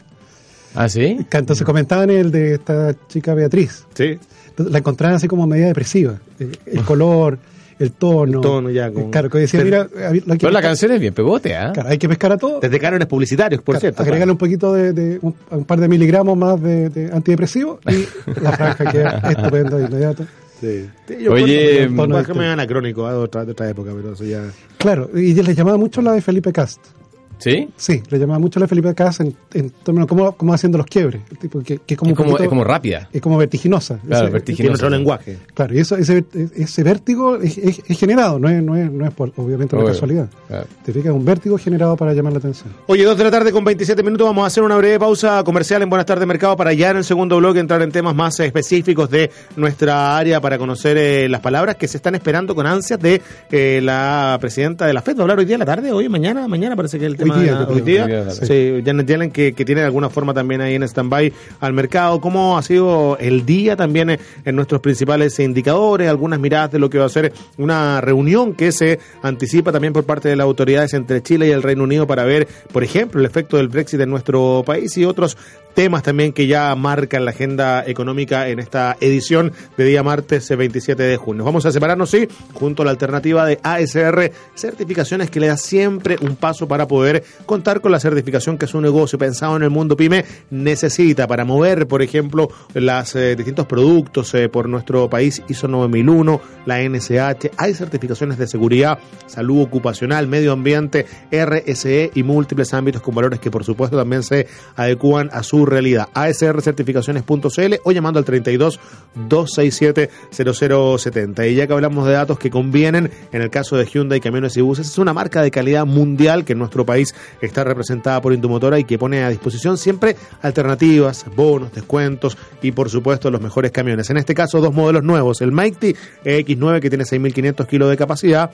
¿Ah, sí? Que Entonces comentaban el de esta chica Beatriz. Sí, Entonces, la encontraban así como media depresiva. El, el color, el tono. El tono ya, como- Claro, que decía, mira, hay que Pero la canción es bien pegote, ¿ah? claro, hay que pescar a todo. desde cánones publicitarios, por Claro, cierto. agregarle un poquito de, de- un, un par de miligramos más de, de antidepresivo y [LAUGHS] la franja queda estupenda de inmediato. Sí. Oye, un tono más distinto. anacrónico ah, de, otra, de otra época, pero eso ya. Claro, y les llamaba mucho la de Felipe Cast. ¿Sí? Sí, le llamaba mucho la de Felipe Cast en, en términos como, como haciendo los quiebres. El tipo que, que es como, Es como, poquito- es como rápida. es como vertiginosa. Claro, Ese- vertiginosa. Tiene otro lenguaje. Claro, y eso, ese, ese vértigo es, es- es generado, no es, no es, no es por, obviamente una Obvio. casualidad. Claro. Te fijas, es un vértigo generado para llamar la atención. Oye, dos de la tarde con 27 minutos. Vamos a hacer una breve pausa comercial en Buenas tardes Mercado para ya en el segundo bloque entrar en temas más específicos de nuestra área para conocer eh, las palabras que se están esperando con ansias de eh, la presidenta de la FED. ¿Va a hablar hoy día en la tarde? ¿Hoy? ¿Mañana? Mañana parece que el tema. Tema día, de- yo hoy creo. día. Sí. Sí, Janet Yellen que, que tiene de alguna forma también ahí en stand-by al mercado. ¿Cómo ha sido el día también eh, en nuestros principales indicadores? Algunas miradas de lo que va a ser una reunión que se anticipa también por parte de las autoridades entre Chile y el Reino Unido para ver, por ejemplo, el efecto del Brexit en nuestro país y otros temas también que ya marcan la agenda económica en esta edición de día martes eh, 27 de junio. Vamos a separarnos, sí, junto a la alternativa de ASR Certificaciones que le da siempre un paso para poder contar con la certificación que su negocio pensado en el mundo pyme necesita para mover, por ejemplo, los distintos productos eh, por nuestro país ISO 9001, la NSH, hay certificaciones de seguridad, salud ocupacional, medio ambiente, RSE y múltiples ámbitos con valores que por supuesto también se adecúan a su realidad. ASRcertificaciones.cl o llamando al 32 267 0070. Y ya que hablamos de datos que convienen, en el caso de Hyundai Camiones y Buses, es una marca de calidad mundial que en nuestro país está representada por Indumotora y que pone a disposición siempre alternativas, bonos, descuentos y por supuesto los mejores camiones. En este caso dos modelos nuevos, el Mighty X9 que tiene 6.500 kilos de capacidad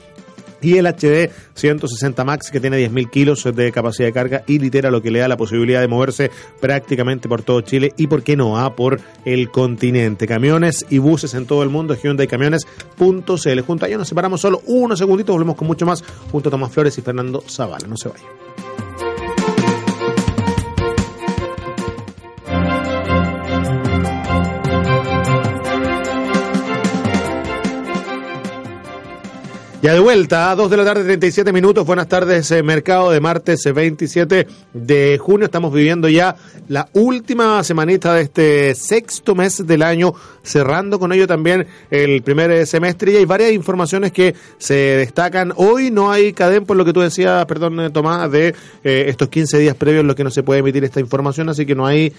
y el HD 160 Max que tiene 10.000 kilos de capacidad de carga y litera lo que le da la posibilidad de moverse prácticamente por todo Chile y por qué no, ah, por el continente. Camiones y buses en todo el mundo, Hyundai Camiones.cl. Junto a ellos nos separamos solo unos segunditos, volvemos con mucho más junto a Tomás Flores y Fernando Zavala. No se vayan. Ya de vuelta, a 2 de la tarde, 37 minutos. Buenas tardes, eh, mercado de martes eh, 27 de junio. Estamos viviendo ya la última semanita de este sexto mes del año, cerrando con ello también el primer eh, semestre. Y hay varias informaciones que se destacan. Hoy no hay cadena, por lo que tú decías, perdón, eh, Tomás, de eh, estos 15 días previos en los que no se puede emitir esta información, así que no hay.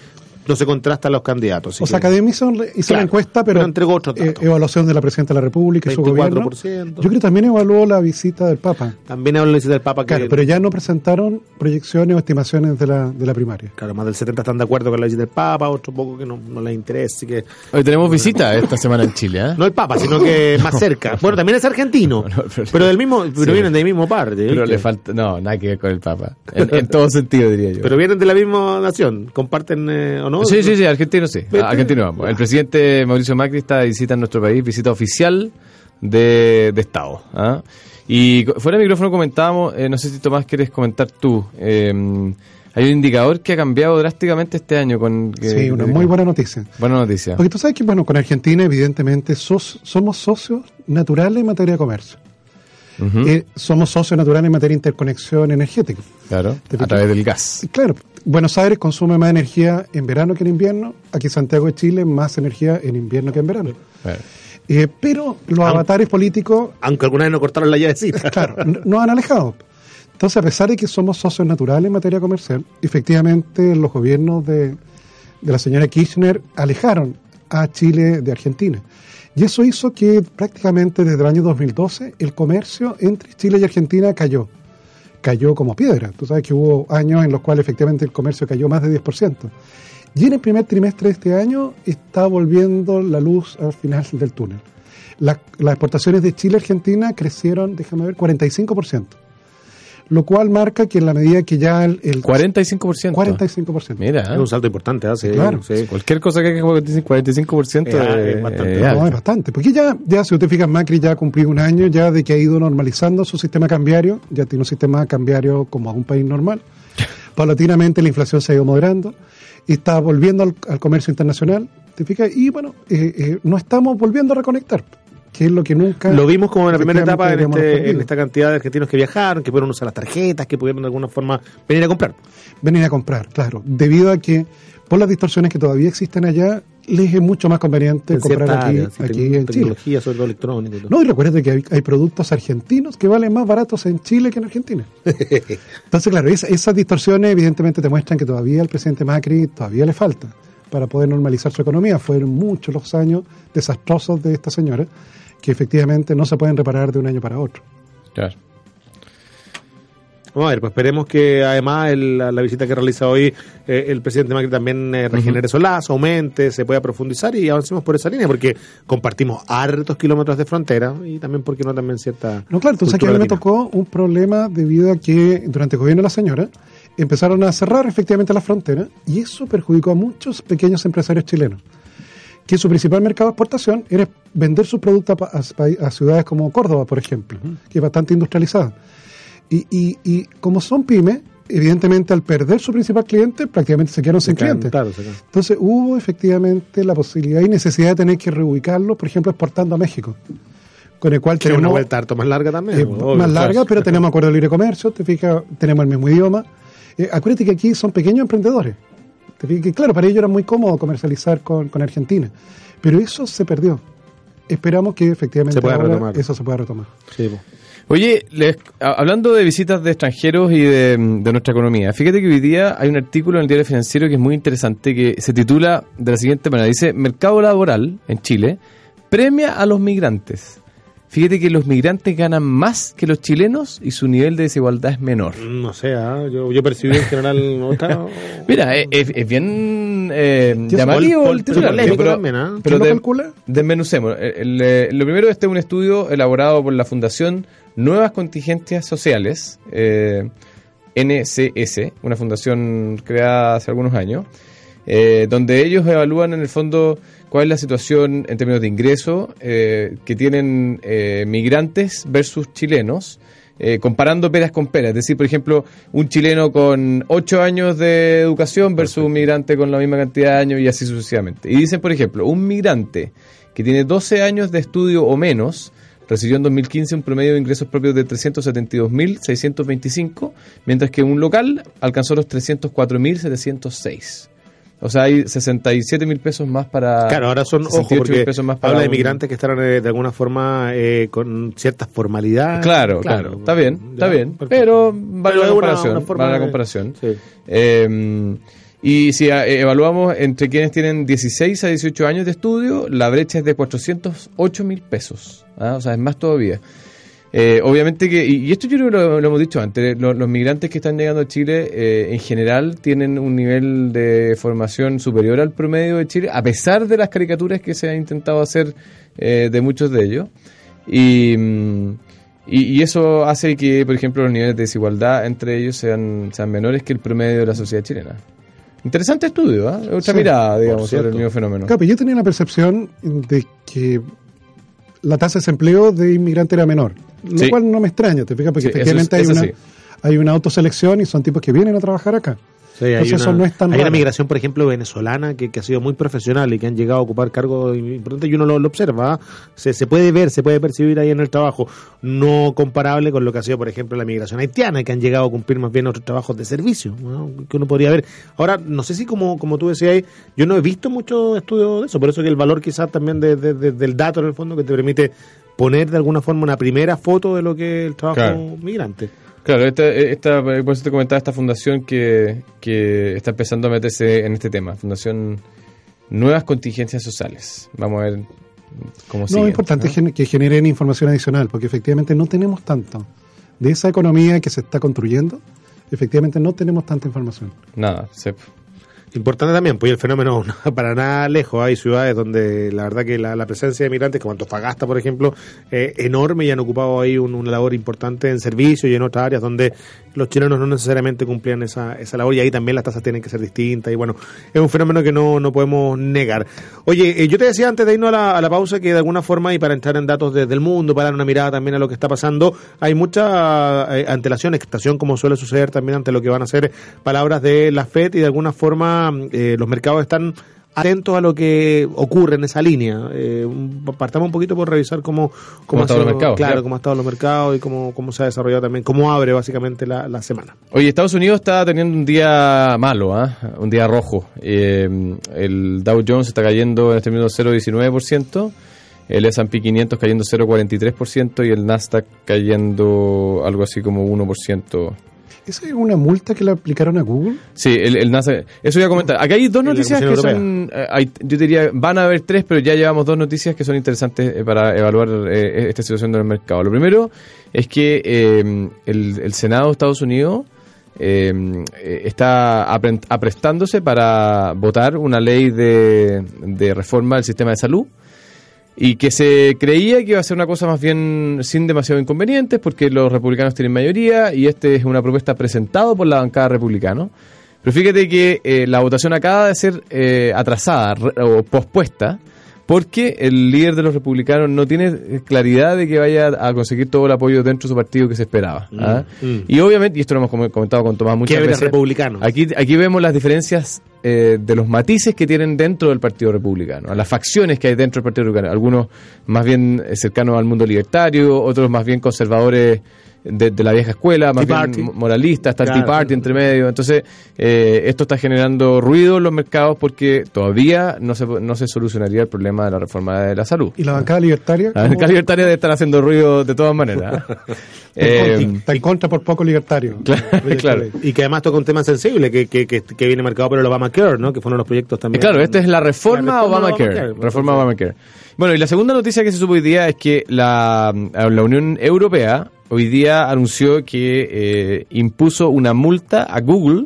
No se contrastan los candidatos. O sea, que- Academia hizo, hizo Claro, la encuesta, pero, pero entregó otros eh, evaluación de la Presidenta de la República y su gobierno. 24%. Yo creo que también evaluó la visita del Papa. También habla del Papa que. Claro, pero ya no presentaron proyecciones o estimaciones de la, de la primaria. Claro, más del 70 están de acuerdo con la visita del Papa, otro poco que no, no les interesa. Así que, Hoy tenemos visita esta semana en Chile, ¿eh? no el Papa, sino que [LAUGHS] más cerca. Bueno, también es argentino, [LAUGHS] No, pero- pero del mismo, pero Sí. vienen del mismo parte. Pero ¿viste? le falta. No, nada que ver con el Papa. En, en todo sentido, diría yo. Pero vienen de la misma nación, comparten eh, o no. Sí, sí, sí, argentino sí. Argentino vamos. El presidente Mauricio Macri está visita en nuestro país, visita oficial de, de Estado. ¿ah? Y fuera de micrófono comentábamos, eh, no sé si Tomás quieres comentar tú, eh, hay un indicador que ha cambiado drásticamente este año con... que- sí, una muy buena noticia. Buena noticia. Porque tú sabes que, bueno, con Argentina, evidentemente, sos- somos socios naturales en materia de comercio. Eh, somos socios naturales en materia de interconexión energética. claro, ¿Te a través del gas. Claro, Buenos Aires consume más energía en verano que en invierno. Aquí Santiago de Chile, más energía en invierno que en verano. Claro. Eh, pero los avatares políticos Aunque alguna vez no cortaron la llavecita. [LAUGHS] claro, n- nos han alejado. Entonces, a pesar de que somos socios naturales en materia comercial, efectivamente los gobiernos de, de la señora Kirchner alejaron a Chile de Argentina. Y eso hizo que prácticamente desde el año 2012 el comercio entre Chile y Argentina cayó. Cayó como piedra. Tú sabes que hubo años en los cuales efectivamente el comercio cayó más de 10%. Y en el primer trimestre de este año está volviendo la luz al final del túnel. La- las exportaciones de Chile a Argentina crecieron, déjame ver, 45%. Lo cual marca que en la medida que ya el, el 45%. 45%. Mira, Es un salto importante, ¿ah? Sí, Claro. sí. cualquier cosa que haga 45% Es, ah, eh, es bastante. eh, No, es bastante. Porque ya, ya si usted fija, Macri ya ha cumplido un año ya de que ha ido normalizando su sistema cambiario, ya tiene un sistema cambiario como un país normal. [LAUGHS] Paulatinamente la inflación se ha ido moderando y está volviendo al, al comercio internacional, ¿te fijas? Y bueno, eh, eh, no estamos volviendo a reconectar, que es lo que nunca... Lo vimos como en la primera etapa en, este, en esta cantidad de argentinos que viajaron, que pudieron usar las tarjetas, que pudieron de alguna forma venir a comprar. venir a comprar, claro, debido a que por las distorsiones que todavía existen allá, les es mucho más conveniente En comprar aquí, áreas, sí, aquí en Chile. tecnología, sobre todo electrónica. y todo. No, y recuerde que hay, hay productos argentinos que valen más baratos en Chile que en Argentina. [LAUGHS] Entonces, claro, esa- esas distorsiones evidentemente te muestran que todavía al presidente Macri todavía le falta para poder normalizar su economía. Fueron muchos los años desastrosos de esta señora que efectivamente no se pueden reparar de un año para otro. Claro. Vamos a ver, pues esperemos que además el- la, la visita que realiza hoy eh, el presidente Macri también eh, regenere esos lazos, aumente, se pueda profundizar y avancemos por esa línea, porque compartimos hartos kilómetros de frontera y también, porque no, también cierta. No, claro, entonces aquí a cultura mí me tocó un problema debido a que durante el gobierno de la señora empezaron a cerrar efectivamente las fronteras y eso perjudicó a muchos pequeños empresarios chilenos, que su principal mercado de exportación era vender sus productos a, ciudades como Córdoba, por ejemplo, que es bastante industrializada. Y, y, y como son pymes, evidentemente al perder su principal cliente, prácticamente se quedaron sin quedan- clientes. claro. Entonces hubo efectivamente la posibilidad y necesidad de tener que reubicarlos, por ejemplo, exportando a México. Con el cual Que es una tenemos- vuelta harto más larga también. eh, obvio, más larga, claro. pero tenemos acuerdo de libre comercio, te fijas, tenemos el mismo idioma. Eh, acuérdate que aquí son pequeños emprendedores. Que, claro, para ellos era muy cómodo comercializar con, con Argentina, pero eso se perdió. Esperamos que efectivamente Se ahora eso se pueda retomar. Sí. Oye, les- hablando de visitas de extranjeros y de, de nuestra economía, fíjate que hoy día hay un artículo en el diario financiero que es muy interesante que se titula de la siguiente manera. Dice, Mercado laboral en Chile premia a los migrantes. Fíjate que los migrantes ganan más que los chilenos y su nivel de desigualdad es menor. No sé, ah, yo, yo percibí en general otra. [LAUGHS] Mira, es, es- bien eh, llamativo pol- el titular. pero- también, ¿ah? pero ¿Quién lo de- calcula? Desmenucemos. El- el, eh, lo primero, este es un estudio elaborado por la Fundación Nuevas Contingencias Sociales, eh, NCS, una fundación creada hace algunos años, eh, donde ellos evalúan en el fondo cuál es la situación en términos de ingreso eh, que tienen eh, migrantes versus chilenos. eh, comparando peras con peras, es decir, por ejemplo, un chileno con 8 años de educación versus un migrante con la misma cantidad de años y así sucesivamente. Y dicen, por ejemplo, un migrante que tiene 12 años de estudio o menos, recibió en 2015 un promedio de ingresos propios de 372.625, mientras que un local alcanzó los 304.706. O sea, hay 67 mil pesos más para... Claro, ahora son, ojo, 68 porque mil pesos más para habla de un- migrantes que están eh, de alguna forma eh, con cierta formalidad. Claro, claro, está bien, está Ya, bien, perfecto. pero vale Pero la una- comparación, una forma vale la comparación. Sí. Eh, y si eh, evaluamos entre quienes tienen 16 a 18 años de estudio, la brecha es de 408 mil pesos. ¿ah? O sea, es más todavía. Eh, obviamente que, y, esto yo creo que lo, lo hemos dicho antes, lo- los, migrantes que están llegando a Chile eh, en general tienen un nivel de formación superior al promedio de Chile, a pesar de las caricaturas que se han intentado hacer eh, de muchos de ellos. Y, mm, y, y eso hace que, por ejemplo, los niveles de desigualdad entre ellos sean, sean menores que el promedio de la sociedad chilena. Interesante estudio, ¿ah? otra Sí, mirada, digamos, sobre el mismo fenómeno. Pero yo tenía la percepción de que la tasa de desempleo de inmigrante era menor, lo Sí. cual no me extraña, te fijas, porque Sí, es- efectivamente eso hay, una, hay una autoselección y son tipos que vienen a trabajar acá. Sí, hay Entonces eso una- no es tan Hay una raro. migración, por ejemplo, venezolana que, que ha sido muy profesional y que han llegado a ocupar cargos importantes y uno lo, lo observa. ¿ah? Se, se puede ver, se puede percibir ahí en el trabajo. No comparable con lo que ha sido, por ejemplo, la migración haitiana, que han llegado a cumplir más bien otros trabajos de servicio, ¿no? que uno podría ver. Ahora, no sé si como, como tú decías, yo no he visto mucho estudio de eso, por eso que el valor quizás también de- de- de- del dato en el fondo que te permite poner de alguna forma una primera foto de lo que es el trabajo Claro. migrante. Claro, esta, esta, por eso te comentaba esta fundación que, que está empezando a meterse en este tema, Fundación Nuevas Contingencias Sociales. Vamos a ver cómo sigue. No, es importante gen- que generen información adicional, porque efectivamente no tenemos tanto. De esa economía que se está construyendo, efectivamente no tenemos tanta información. Nada, se- Importante también, pues el fenómeno [LAUGHS] no, para nada lejos. Hay ciudades donde la verdad que la, presencia de migrantes, como Antofagasta, por ejemplo, es enorme y han ocupado ahí un- una labor importante en servicio y en otras áreas donde los chilenos no necesariamente cumplían esa, esa labor y ahí también las tasas tienen que ser distintas. Y bueno, es un fenómeno que no, no podemos negar. Oye, eh, yo te decía antes de irnos a la, a la pausa que de alguna forma, y para entrar en datos desde mundo, para dar una mirada también a lo que está pasando, hay mucha eh, antelación, expectación, como suele suceder también ante lo que van a ser palabras de la FED y de alguna forma eh, los mercados están atentos a lo que ocurre en esa línea. Eh, partamos un poquito por revisar cómo, Cómo ha están los sido- mercados, Claro, ya. cómo han estado los mercados y cómo, cómo se ha desarrollado también, cómo abre básicamente la, la semana. Oye, Estados Unidos está teniendo un día malo, ¿ah? un día rojo. Eh, el Dow Jones está cayendo en este minuto 0,19%, el S&P 500 cayendo 0,43% y el Nasdaq cayendo algo así como 1%. ¿Esa es una multa que le aplicaron a Google? Sí, el, el NASA. Eso voy a comentar. Acá hay dos noticias que son. eh, hay- yo diría, van a haber tres, pero ya llevamos dos noticias que son interesantes eh, para evaluar eh, esta situación del mercado. Lo primero es que eh, el, el Senado de Estados Unidos. eh, eh, está apre- aprestándose para votar una ley de, de reforma del sistema de salud y que se creía que iba a ser una cosa más bien sin demasiado inconvenientes porque los republicanos tienen mayoría y este es una propuesta presentada por la bancada republicana. Pero fíjate que eh, la votación acaba de ser eh, atrasada re- o pospuesta porque el líder de los republicanos no tiene eh, claridad de que vaya a conseguir todo el apoyo dentro de su partido que se esperaba. ¿ah? mm. Y obviamente, y esto lo hemos com- comentado con Tomás muchas veces, republicano. Aquí, aquí vemos las diferencias eh, de los matices que tienen dentro del Partido Republicano, las facciones que hay dentro del Partido Republicano. Algunos más bien eh, cercanos al mundo libertario, otros más bien conservadores de, de la vieja escuela, más Tea bien Party. mo- moralistas, está el. Tea Party entre medio. Entonces, eh, esto está generando ruido en los mercados porque todavía no se, no se solucionaría el problema de la reforma de la salud. ¿Y la bancada libertaria? La bancada libertaria debe estar haciendo ruido de todas maneras. Está en [LAUGHS] Eh, contra- está en contra por poco [LAUGHS] libertario. claro. Y que además toca un tema sensible que, que, que, que viene marcado por el Obamacare, ¿no? Que fueron los proyectos Eh, también. Claro, esta es la reforma, La reforma Obamacare. Obamacare, Reforma. Obamacare. Bueno, y la segunda noticia que se supo hoy día es que la, la Unión Europea hoy día anunció que eh, impuso una multa a Google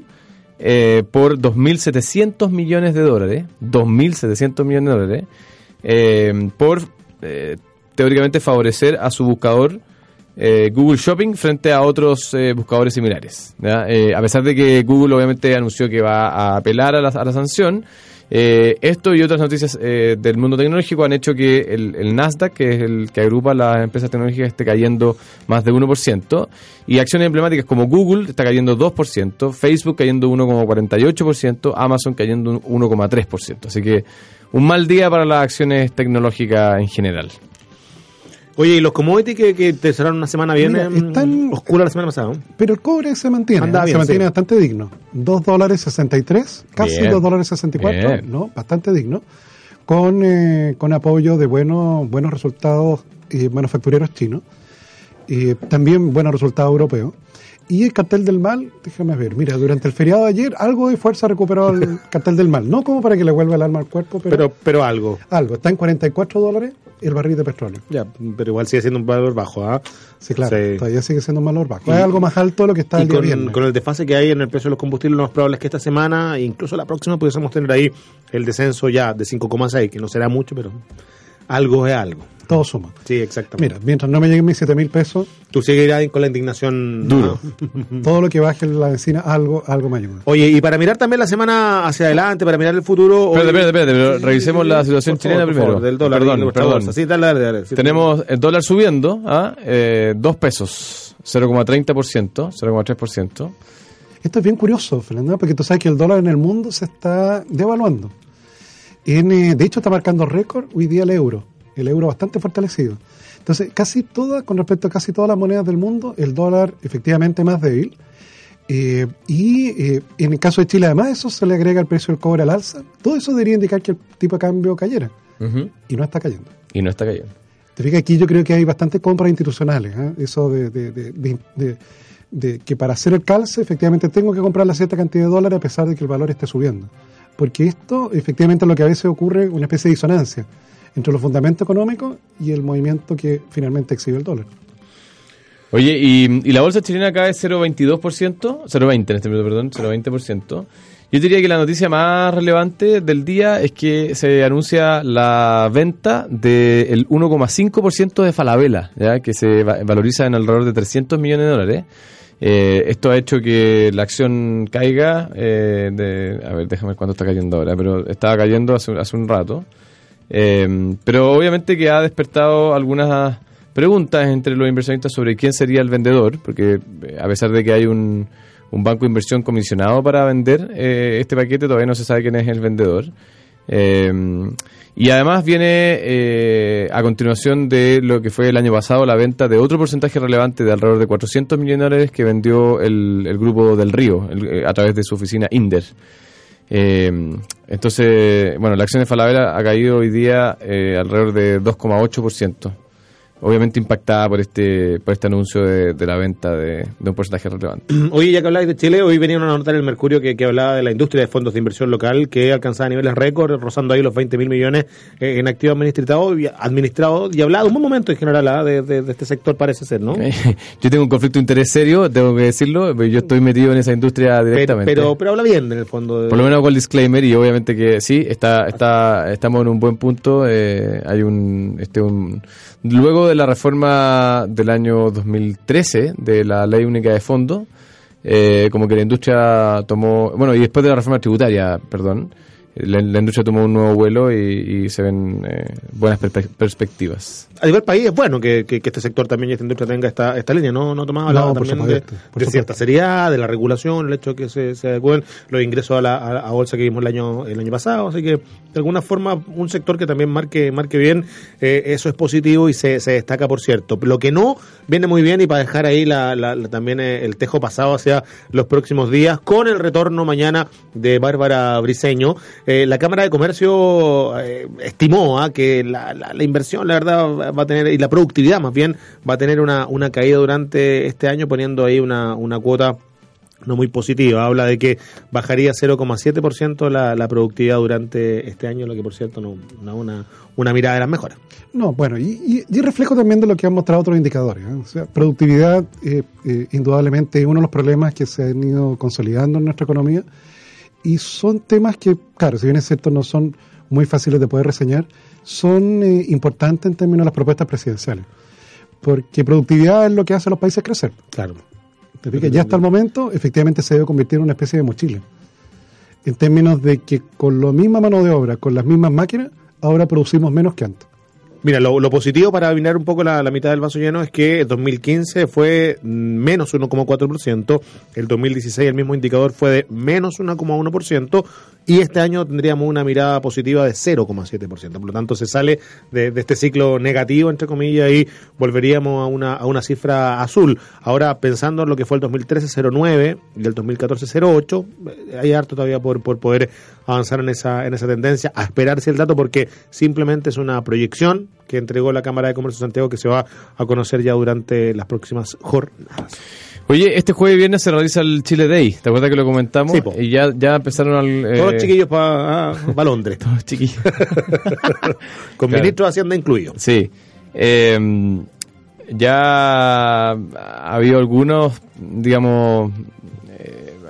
eh, por 2.700 millones de dólares. 2.700 millones de dólares. eh, por eh, teóricamente favorecer a su buscador eh, Google Shopping frente a otros buscadores similares. a pesar de que Google obviamente anunció que va a apelar a la, a la sanción, eh, esto y otras noticias eh, del mundo tecnológico han hecho que el, el Nasdaq, que es el que agrupa las empresas tecnológicas, esté cayendo más de 1%, y acciones emblemáticas como Google está cayendo 2%, Facebook cayendo 1,48%, Amazon cayendo un 1,3%. Así que un mal día para las acciones tecnológicas en general. Oye, y los commodities que, que te cerraron una semana bien em, están- oscura la semana pasada. ¿no? Pero el cobre se mantiene, Anda ¿eh? bien, se mantiene sí. bastante digno. 2 dólares 63, casi Bien. 2 dólares 64, Bien. ¿no? Bastante digno. Con, eh, con apoyo de buenos buenos resultados eh, manufactureros chinos. Y también buenos resultados europeos. Y el cartel del mal, déjame ver, mira, durante el feriado de ayer algo de fuerza recuperó el [LAUGHS] cartel del mal. No como para que le vuelva el alma al cuerpo, pero, Pero, pero algo. algo. Está en 44 dólares el barril de petróleo. Ya, pero igual sigue siendo un valor bajo, ¿ah? Sí, claro, Sí. todavía sigue siendo un valor bajo. Y- es algo más alto de lo que está Y el día con, viernes. con el desfase que hay en el precio de los combustibles, lo más probable es que esta semana, incluso la próxima, pudiésemos tener ahí el descenso ya de 5,6, que no será mucho, pero algo es algo. Todo suma. Sí, exactamente. Mira, mientras no me lleguen mis 7 mil pesos, Tú seguirás con la indignación Duro. ¿no? [LAUGHS] todo lo que baje en la vecina, algo, algo me ayuda. Oye, y para mirar también la semana hacia adelante, para mirar el futuro. hoy- Espérate, espérate, espérate, pero Sí, sí, revisemos la situación por chilena favor, por primero. favor, del dólar Perdón, perdón. Sí, dale, dale, dale. Sí, Tenemos el dólar subiendo a eh, 2 pesos, 0,30%, 0,3%. Esto es bien curioso, Fernando, porque tú sabes que el dólar en el mundo se está devaluando. En, eh, de hecho, está marcando récord hoy día el euro. El euro bastante fortalecido. Entonces, casi todas, con respecto a casi todas las monedas del mundo, el dólar efectivamente más débil. Eh, y eh, en el caso de Chile, además, eso se le agrega el precio del cobre al alza. Todo eso debería indicar que el tipo de cambio cayera. Ujú. Y no está cayendo. Y no está cayendo. Te fijas, aquí yo creo que hay bastantes compras institucionales. ¿eh? Eso de- de- de- de que para hacer el calce, efectivamente tengo que comprar la cierta cantidad de dólares a pesar de que el valor esté subiendo. Porque esto, efectivamente, es lo que a veces ocurre, una especie de disonancia entre los fundamentos económicos y el movimiento que finalmente exhibe el dólar. Oye, y, la bolsa chilena cae 0,22%, 0,20 en este minuto, perdón, 0,20%. Yo diría que la noticia más relevante del día es que se anuncia la venta del 1,5% de Falabella, ¿ya? que se va- valoriza en alrededor de 300 millones de dólares. Eh, esto ha hecho que la acción caiga, eh, de, a ver, déjame ver cuánto está cayendo ahora, pero estaba cayendo hace, hace un rato. Eh, pero obviamente que ha despertado algunas preguntas entre los inversionistas sobre quién sería el vendedor, porque eh, a pesar de que hay un, un banco de inversión comisionado para vender eh, este paquete, todavía no se sabe quién es el vendedor. Eh, y además viene eh, a continuación de lo que fue el año pasado la venta de otro porcentaje relevante de alrededor de 400 millones de dólares que vendió el, el grupo del Río el- eh, a través de su oficina Inder. Eh, entonces, bueno, la acción de Falabella ha caído hoy día eh, alrededor de 2,8%. Obviamente impactada por este por este anuncio de, de la venta de, de un porcentaje relevante. [CLEARS THROAT] Oye, ya que habláis de Chile, hoy venía una nota en el Mercurio que, que hablaba de la industria de fondos de inversión local que alcanzaba niveles récord, rozando ahí los 20 mil millones en activos administrados y, administrados, y hablaba de un buen momento en general ah, de, de- este sector, parece ser, ¿no? [LAUGHS] Yo tengo un conflicto de interés serio, tengo que decirlo, pero yo estoy metido en esa industria Pero, directamente. pero, pero habla bien en el fondo. Por lo menos hago el disclaimer y obviamente que sí, está, está, estamos en un buen punto. eh, hay un, este, un, luego de la reforma del año 2013 de la ley única de fondos, eh, como que la industria tomó, bueno, y después de la reforma tributaria, perdón, la, la industria tomó un nuevo vuelo y, y se ven eh, buenas perspe- perspectivas. a nivel país es bueno que, que- que este sector también y esta industria tenga esta, esta línea, ¿no? No tomaba No, también de, supuesto, de supuesto. cierta seriedad, de la regulación, el hecho de que se, se adecúen los ingresos a la a, a bolsa que vimos el año el año pasado, así que de alguna forma un sector que también marque marque bien, eh, eso es positivo y se, se destaca por cierto. Lo que no viene muy bien y para dejar ahí la, la- la- también eh, el tejo pasado hacia los próximos días, con el retorno mañana de Bárbara Briseño, eh, la Cámara de Comercio eh, estimó ah, que la, la- la inversión, la verdad, va- a tener, y la productividad más bien, va a tener una, una caída durante este año, poniendo ahí una, una cuota no muy positiva. Habla de que bajaría 0,7% la, la productividad durante este año, lo que por cierto no, no una, una mirada de las mejores. No, bueno, y, y, reflejo también de lo que han mostrado otros indicadores. ¿eh? O sea, productividad, eh, indudablemente, es uno de los problemas que se han ido consolidando en nuestra economía. Y son temas que, claro, si bien es cierto, no son muy fáciles de poder reseñar, son eh, importantes en términos de las propuestas presidenciales. Porque productividad es lo que hace a los países crecer. Claro. Ya hasta el momento, efectivamente, se debe convertir en una especie de mochila. En términos de que con la misma mano de obra, con las mismas máquinas, ahora producimos menos que antes. Mira, lo, positivo para mirar un poco la, la mitad del vaso lleno es que 2015 fue menos 1,4%, el 2016 el mismo indicador fue de menos 1,1% y este año tendríamos una mirada positiva de 0,7%. Por lo tanto, se sale de, de este ciclo negativo, entre comillas, y volveríamos a una, a una cifra azul. Ahora, pensando en lo que fue el 2013, 0,9 y el 2014, 0,8, eh, hay harto todavía por, por poder avanzar en esa, en esa tendencia, a esperarse el dato porque simplemente es una proyección que entregó la Cámara de Comercio de Santiago que se va a conocer ya durante las próximas jornadas. Oye, este jueves y viernes se realiza el Chile Day, ¿te acuerdas que lo comentamos? Sí, po. y ya, ya empezaron al... eh, Todos los chiquillos para Londres, [LAUGHS] Todos los chiquillos. [LAUGHS] con Claro. ministro de Hacienda incluido. Sí. Eh, ya ha habido algunos, digamos,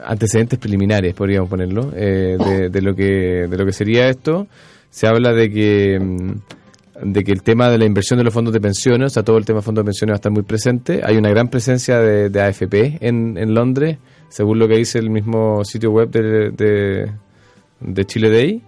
antecedentes preliminares, podríamos ponerlo, eh, de, de lo que de lo que sería esto. Se habla de que mm, de que el tema de la inversión de los fondos de pensiones, o sea, todo el tema de fondos de pensiones va a estar muy presente. Hay una gran presencia de, AFP en, en Londres, según lo que dice el mismo sitio web de, de Chile Day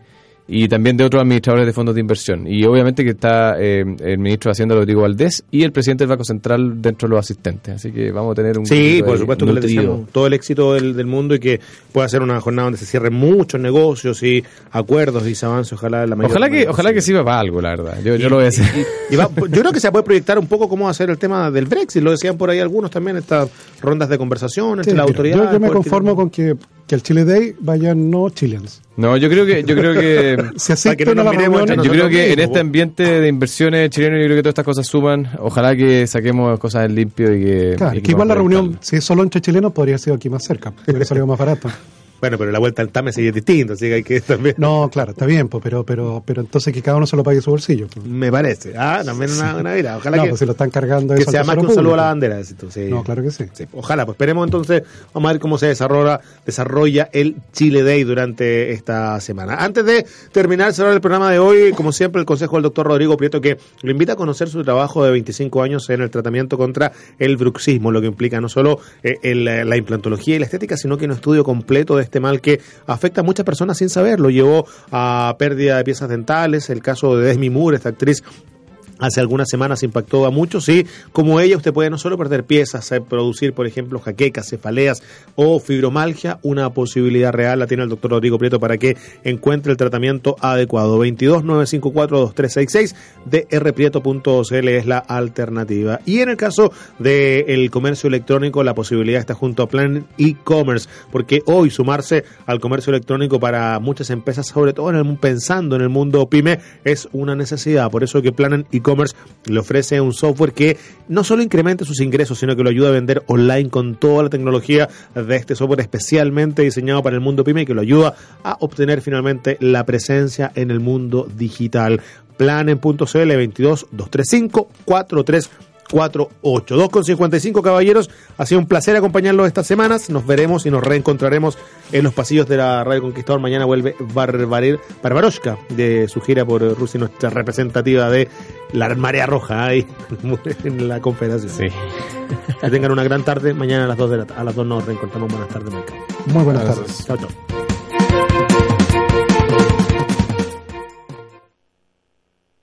y también de otros administradores de fondos de inversión. Y obviamente que está eh, el ministro de Hacienda, Rodrigo Valdés, y el presidente del Banco Central dentro de los asistentes. Así que vamos a tener un Sí, por supuesto que le deseamos todo el éxito del, del mundo y que pueda ser una jornada donde se cierren muchos negocios y acuerdos y se avance, ojalá la mayor Ojalá que, ojalá que sirva para algo, la verdad. Yo, yo lo voy a hacer. Y va- yo creo que se puede proyectar un poco cómo va a ser el tema del Brexit, lo decían por ahí algunos también, estas rondas de conversación entre Sí, las mira, autoridades. yo, yo me conformo con que, que al Chile Day vayan no chileans. No, yo creo que, yo creo que [LAUGHS] Se Para que no asisten a nos las miremos. Yo creo que en este ambiente de inversiones chilenos, yo creo que todas estas cosas suman. Ojalá que saquemos cosas en limpio y que. Claro, y que igual la reunión, si es solo entre chilenos, podría ser aquí más cerca. Hubiera salido más barato. Bueno, pero la vuelta al TAME sigue distinto, así que hay que [LAUGHS] también... No, claro, está bien, pues, pero, pero, pero entonces que cada uno se lo pague su bolsillo. pues. Me parece. Ah, también una, una mira. Ojalá No, que, pues si lo están cargando que eso sea más que un saludo a la bandera. decís tú, sí. No, claro que sí. Sí, ojalá, pues esperemos entonces, vamos a ver cómo se desarrolla, desarrolla el Chile Day durante esta semana. Antes de terminar, cerrar el programa de hoy, como siempre, el consejo del doctor Rodrigo Prieto, que lo invita a conocer su trabajo de 25 años en el tratamiento contra el bruxismo, lo que implica no solo eh, el, la implantología y la estética, sino que un estudio completo de este mal que afecta a muchas personas sin saberlo. Llevó a pérdida de piezas dentales, el caso de Desmi Moore, esta actriz hace algunas semanas impactó a muchos y como ella usted puede no solo perder piezas, eh, producir por ejemplo jaquecas, cefaleas o fibromalgia, una posibilidad real la tiene el doctor Rodrigo Prieto para que encuentre el tratamiento adecuado. 22 954 2366 drprieto.cl es la alternativa. Y en el caso del comercio electrónico, la posibilidad está junto a Plan e-commerce, porque hoy sumarse al comercio electrónico para muchas empresas, sobre todo en el, pensando en el mundo pyme, es una necesidad. Por eso que Plan e-commerce e-commerce le ofrece un software que no solo incrementa sus ingresos, sino que lo ayuda a vender online con toda la tecnología de este software especialmente diseñado para el mundo pyme y que lo ayuda a obtener finalmente la presencia en el mundo digital. Planen.cl 22 235 43 48. 2 con 55 caballeros. Ha sido un placer acompañarlos estas semanas. Nos veremos y nos reencontraremos en los pasillos de la Radio Conquistador. Mañana vuelve Barbarir, Barbaroshka de su gira por Rusia, nuestra representativa de la Marea Roja ahí [LAUGHS] en la Confederación. Sí. Que tengan una gran tarde. Mañana a las 2, de la, a las 2 nos reencontramos. Buenas tardes, Michael. Muy buenas tardes. Chao, chao.